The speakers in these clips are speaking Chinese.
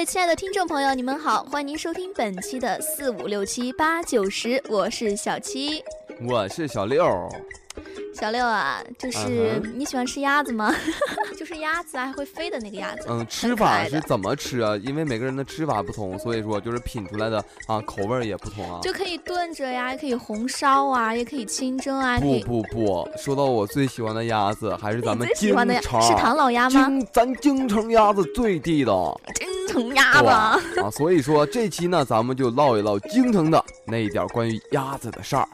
位亲爱的听众朋友，你们好，欢迎您收听本期的四五六七八九十，我是小七，我是小六。小六啊，就是你喜欢吃鸭子吗？就是鸭子啊，还会飞的那个鸭子。嗯，吃法是怎么吃啊？因为每个人的吃法不同，所以说就是品出来的啊口味也不同啊。就可以炖着呀，也可以红烧啊，也可以清蒸啊。不不不，说到我最喜欢的鸭子，还是咱们京城是唐老鸭吗？京咱京城鸭子最地道。京城鸭子啊，所以说这期呢，咱们就唠一唠京城的那一点关于鸭子的事儿。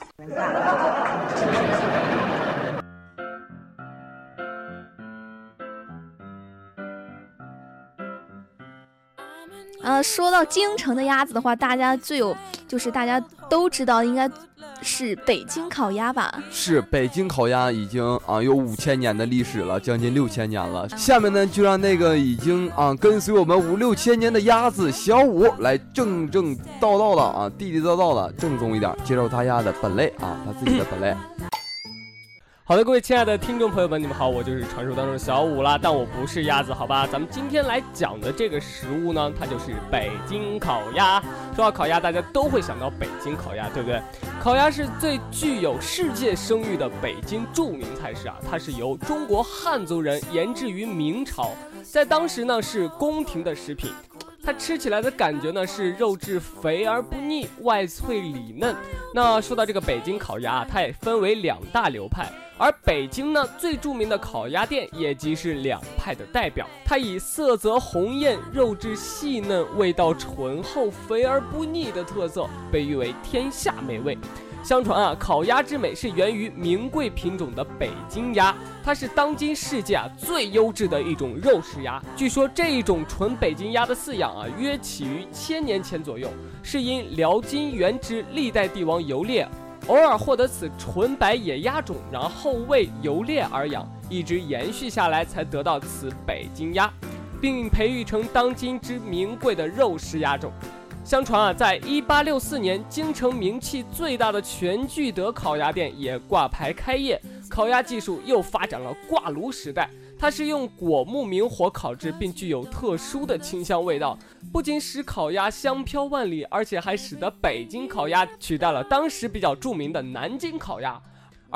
呃，说到京城的鸭子的话，大家最有就是大家都知道，应该是北京烤鸭吧？是北京烤鸭已经啊有五千年的历史了，将近六千年了。下面呢，就让那个已经啊跟随我们五六千年的鸭子小五来正正道道的啊地地道道的正宗一点，介绍他家的本类啊，他自己的本类。好的，各位亲爱的听众朋友们，你们好，我就是传说当中的小五啦，但我不是鸭子，好吧？咱们今天来讲的这个食物呢，它就是北京烤鸭。说到烤鸭，大家都会想到北京烤鸭，对不对？烤鸭是最具有世界声誉的北京著名菜式啊，它是由中国汉族人研制于明朝，在当时呢是宫廷的食品。它吃起来的感觉呢是肉质肥而不腻，外脆里嫩。那说到这个北京烤鸭，它也分为两大流派，而北京呢最著名的烤鸭店也即是两派的代表。它以色泽红艳、肉质细嫩、味道醇厚、肥而不腻的特色，被誉为天下美味。相传啊，烤鸭之美是源于名贵品种的北京鸭，它是当今世界啊最优质的一种肉食鸭。据说这一种纯北京鸭的饲养啊，约起于千年前左右，是因辽金元之历代帝王游猎，偶尔获得此纯白野鸭种，然后为游猎而养，一直延续下来，才得到此北京鸭，并培育成当今之名贵的肉食鸭种。相传啊，在一八六四年，京城名气最大的全聚德烤鸭店也挂牌开业，烤鸭技术又发展了挂炉时代。它是用果木明火烤制，并具有特殊的清香味道，不仅使烤鸭香飘万里，而且还使得北京烤鸭取代了当时比较著名的南京烤鸭。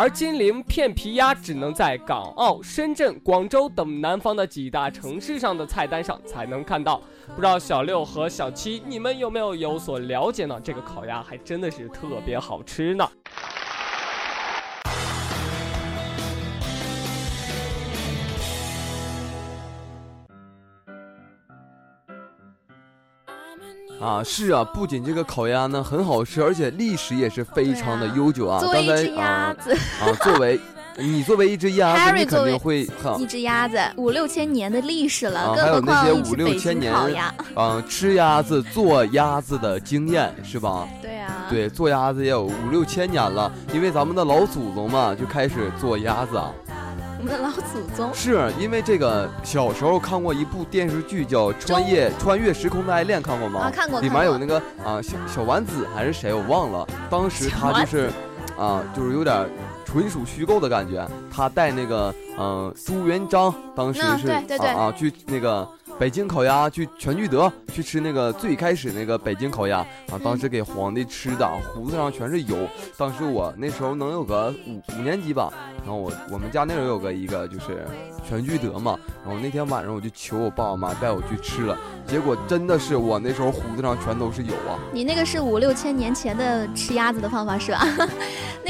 而金陵片皮鸭只能在港澳、深圳、广州等南方的几大城市上的菜单上才能看到。不知道小六和小七，你们有没有有所了解呢？这个烤鸭还真的是特别好吃呢。啊，是啊，不仅这个烤鸭呢很好吃，而且历史也是非常的悠久啊。作为一只鸭子啊，作为你作为一只鸭子，你肯定会一只鸭子五六千年的历史了，还有那些五六千年嗯吃鸭子做鸭子的经验是吧？对啊，对，做鸭子也有五六千年了，因为咱们的老祖宗嘛就开始做鸭子啊。我们的老祖宗是因为这个小时候看过一部电视剧叫《穿越穿越时空的爱恋》，看过吗？啊，看过。里面有那个啊小小丸子还是谁我忘了，当时他就是，啊就是有点纯属虚构的感觉。他带那个嗯朱元璋，当时是啊啊去那个。北京烤鸭去全聚德去吃那个最开始那个北京烤鸭啊，当时给皇帝吃的，胡子上全是油。当时我那时候能有个五五年级吧，然后我我们家那时候有个一个就是全聚德嘛，然后那天晚上我就求我爸我妈带我去吃了。结果真的是我那时候胡子上全都是油啊！你那个是五六千年前的吃鸭子的方法是吧？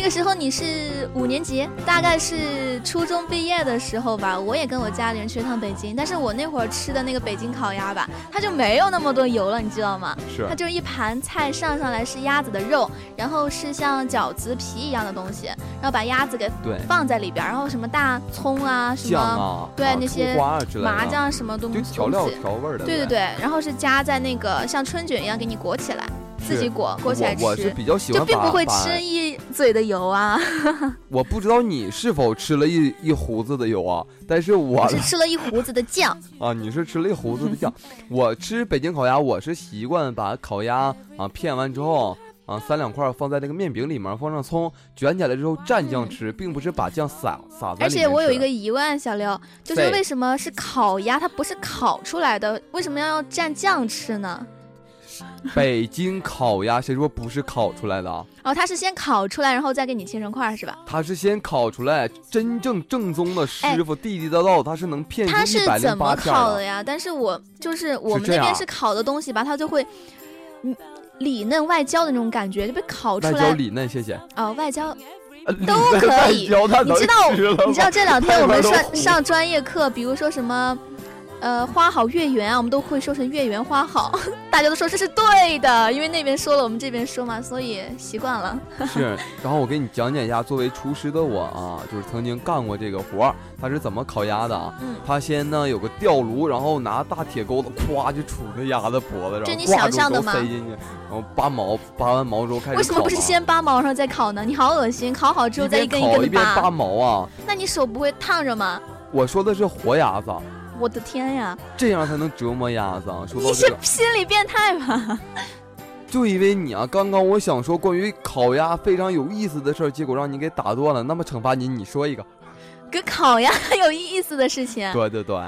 那个时候你是五年级，大概是初中毕业的时候吧。我也跟我家里人去趟北京，但是我那会儿吃的那个北京烤鸭吧，它就没有那么多油了，你知道吗？是。它就是一盘菜上上来是鸭子的肉，然后是像饺子皮一样的东西，然后把鸭子给放在里边，然后什么大葱啊，什么对那些麻酱什么东西，调料调味的。对对对。然后是夹在那个像春卷一样给你裹起来，自己裹裹起来吃。我是比较喜欢，就并不会吃一嘴的油啊。我不知道你是否吃了一一胡子的油啊，但是我是吃了一胡子的酱 啊。你是吃了一胡子的酱。我吃北京烤鸭，我是习惯把烤鸭啊片完之后啊，三两块放在那个面饼里面，放上葱，卷起来之后蘸酱吃，并不是把酱撒撒在。而且我有一个疑问，小刘，就是为什么是烤鸭，它不是烤出来的，为什么要蘸酱吃呢？北京烤鸭，谁说不是烤出来的啊？哦，它是先烤出来，然后再给你切成块，是吧？它是先烤出来，真正正宗的师傅地地道道，他是能骗出一百零八片烤的呀？但是我就是我们那边是烤的东西吧，它就会，嗯，里嫩外焦的那种感觉，就被烤出来。外焦里嫩，谢谢。哦，外焦都可以。你知道？你知道这两天我们上上专业课，比如说什么？呃，花好月圆啊，我们都会说成月圆花好，大家都说这是对的，因为那边说了，我们这边说嘛，所以习惯了。是，然后我给你讲解一下，作为厨师的我啊，就是曾经干过这个活儿，他是怎么烤鸭的啊？嗯，他先呢有个吊炉，然后拿大铁钩子，咵就杵着鸭子脖子上，这你想象的吗？塞进去，然后拔毛，拔完毛之后开始。为什么不是先拔毛然后再烤呢？你好恶心，烤好之后再一根一根的拔。拔毛啊？那你手不会烫着吗？我说的是活鸭子。我的天呀！这样才能折磨鸭子。说你是心理变态吧？就因为你啊，刚刚我想说关于烤鸭非常有意思的事儿，结果让你给打断了。那么惩罚你，你说一个，跟烤鸭有意思的事情。对对对，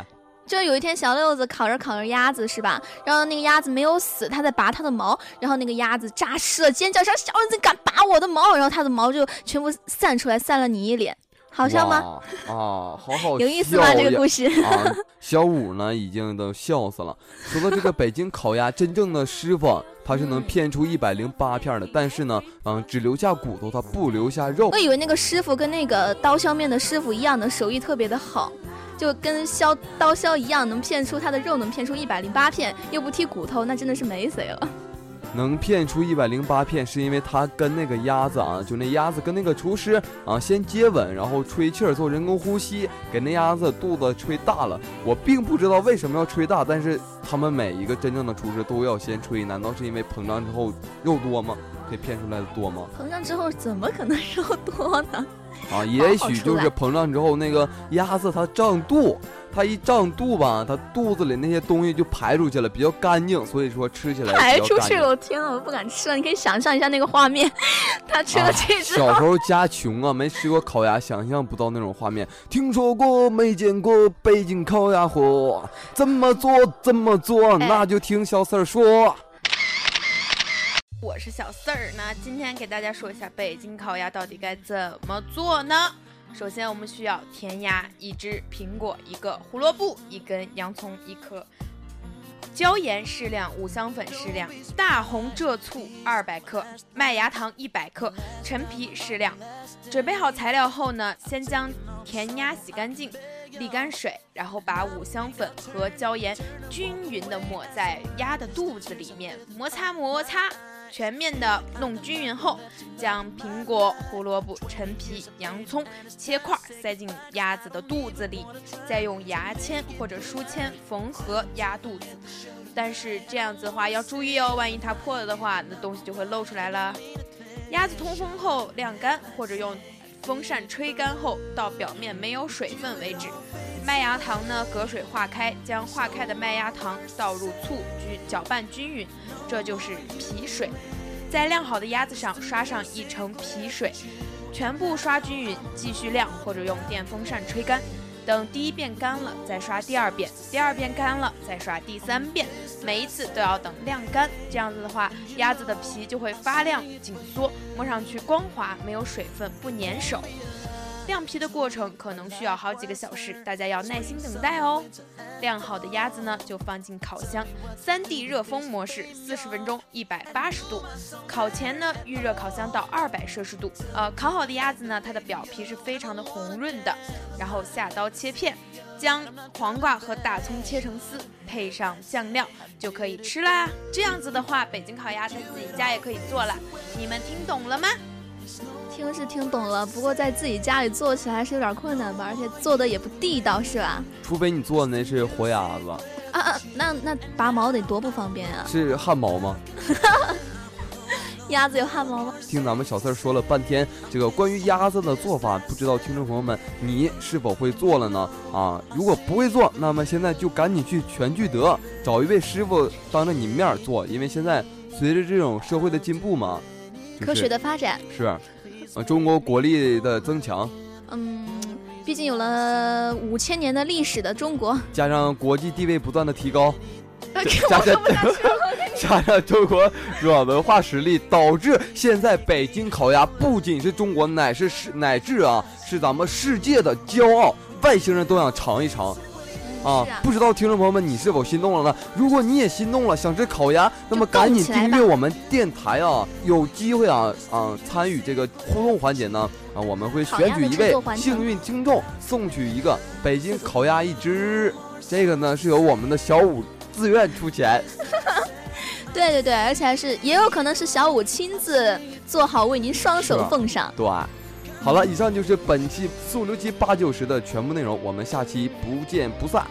就有一天小六子烤着烤着鸭子是吧？然后那个鸭子没有死，他在拔它的毛，然后那个鸭子扎湿了，尖叫声：“小六子敢拔我的毛！”然后它的毛就全部散出来，散了你一脸。好笑吗？啊，好好有意思吗？这个故事啊，小五呢已经都笑死了。说到这个北京烤鸭，真正的师傅他是能骗出一百零八片的，但是呢，嗯，只留下骨头，他不留下肉。我以为那个师傅跟那个刀削面的师傅一样的手艺特别的好，就跟削刀削一样，能骗出他的肉，能骗出一百零八片，又不剔骨头，那真的是没谁了。能骗出一百零八片，是因为他跟那个鸭子啊，就那鸭子跟那个厨师啊先接吻，然后吹气儿做人工呼吸，给那鸭子肚子吹大了。我并不知道为什么要吹大，但是他们每一个真正的厨师都要先吹，难道是因为膨胀之后肉多吗？可以片出来的多吗？膨胀之后怎么可能肉多呢？啊，也许就是膨胀之后那个鸭子它胀肚。它一胀肚吧，它肚子里那些东西就排出去了，比较干净，所以说吃起来排出去了，我天呐，我都不敢吃了。你可以想象一下那个画面，他吃了这只。小时候家穷啊，没吃过烤鸭，想象不到那种画面。听说过没见过北京烤鸭火，怎么做怎么做，那就听小四儿说。我是小四儿，那今天给大家说一下北京烤鸭到底该怎么做呢？首先，我们需要甜鸭一只，苹果一个，胡萝卜一根，洋葱一颗，椒盐适量，五香粉适量，大红浙醋二百克，麦芽糖一百克，陈皮适量。准备好材料后呢，先将甜鸭洗干净，沥干水，然后把五香粉和椒盐均匀的抹在鸭的肚子里面，摩擦摩擦。全面的弄均匀后，将苹果、胡萝卜、陈皮、洋葱切块塞进鸭子的肚子里，再用牙签或者书签缝合鸭肚子。但是这样子的话要注意哦，万一它破了的话，那东西就会露出来了。鸭子通风后晾干，或者用风扇吹干后，到表面没有水分为止。麦芽糖呢，隔水化开，将化开的麦芽糖倒入醋，均搅拌均匀，这就是皮水。在晾好的鸭子上刷上一层皮水，全部刷均匀，继续晾或者用电风扇吹干。等第一遍干了，再刷第二遍；第二遍干了，再刷第三遍。每一次都要等晾干，这样子的话，鸭子的皮就会发亮紧缩，摸上去光滑，没有水分，不粘手。晾皮的过程可能需要好几个小时，大家要耐心等待哦。晾好的鸭子呢，就放进烤箱，三 D 热风模式，四十分钟，一百八十度。烤前呢，预热烤箱到二百摄氏度。呃，烤好的鸭子呢，它的表皮是非常的红润的。然后下刀切片，将黄瓜和大葱切成丝，配上酱料就可以吃啦。这样子的话，北京烤鸭在自己家也可以做了。你们听懂了吗？听是听懂了，不过在自己家里做起来还是有点困难吧，而且做的也不地道，是吧？除非你做的那是活鸭子啊啊，那那拔毛得多不方便啊！是汗毛吗？鸭子有汗毛吗？听咱们小四说了半天这个关于鸭子的做法，不知道听众朋友们你是否会做了呢？啊，如果不会做，那么现在就赶紧去全聚德找一位师傅当着你面做，因为现在随着这种社会的进步嘛。科学的发展是，呃，中国国力的增强。嗯，毕竟有了五千年的历史的中国，加上国际地位不断的提高，加上 加上中国软文化实力，导致现在北京烤鸭不仅是中国，乃是世乃至啊，是咱们世界的骄傲，外星人都想尝一尝。啊，不知道听众朋友们，你是否心动了呢？如果你也心动了，想吃烤鸭，那么赶紧订阅我们电台啊，有机会啊啊参与这个互动环节呢啊，我们会选取一位幸运听众，送去一个北京烤鸭一只。这个呢是由我们的小五自愿出钱。对对对，而且还是也有可能是小五亲自做好，为您双手奉上。对。好了，以上就是本期四五六七八九十的全部内容，我们下期不见不散。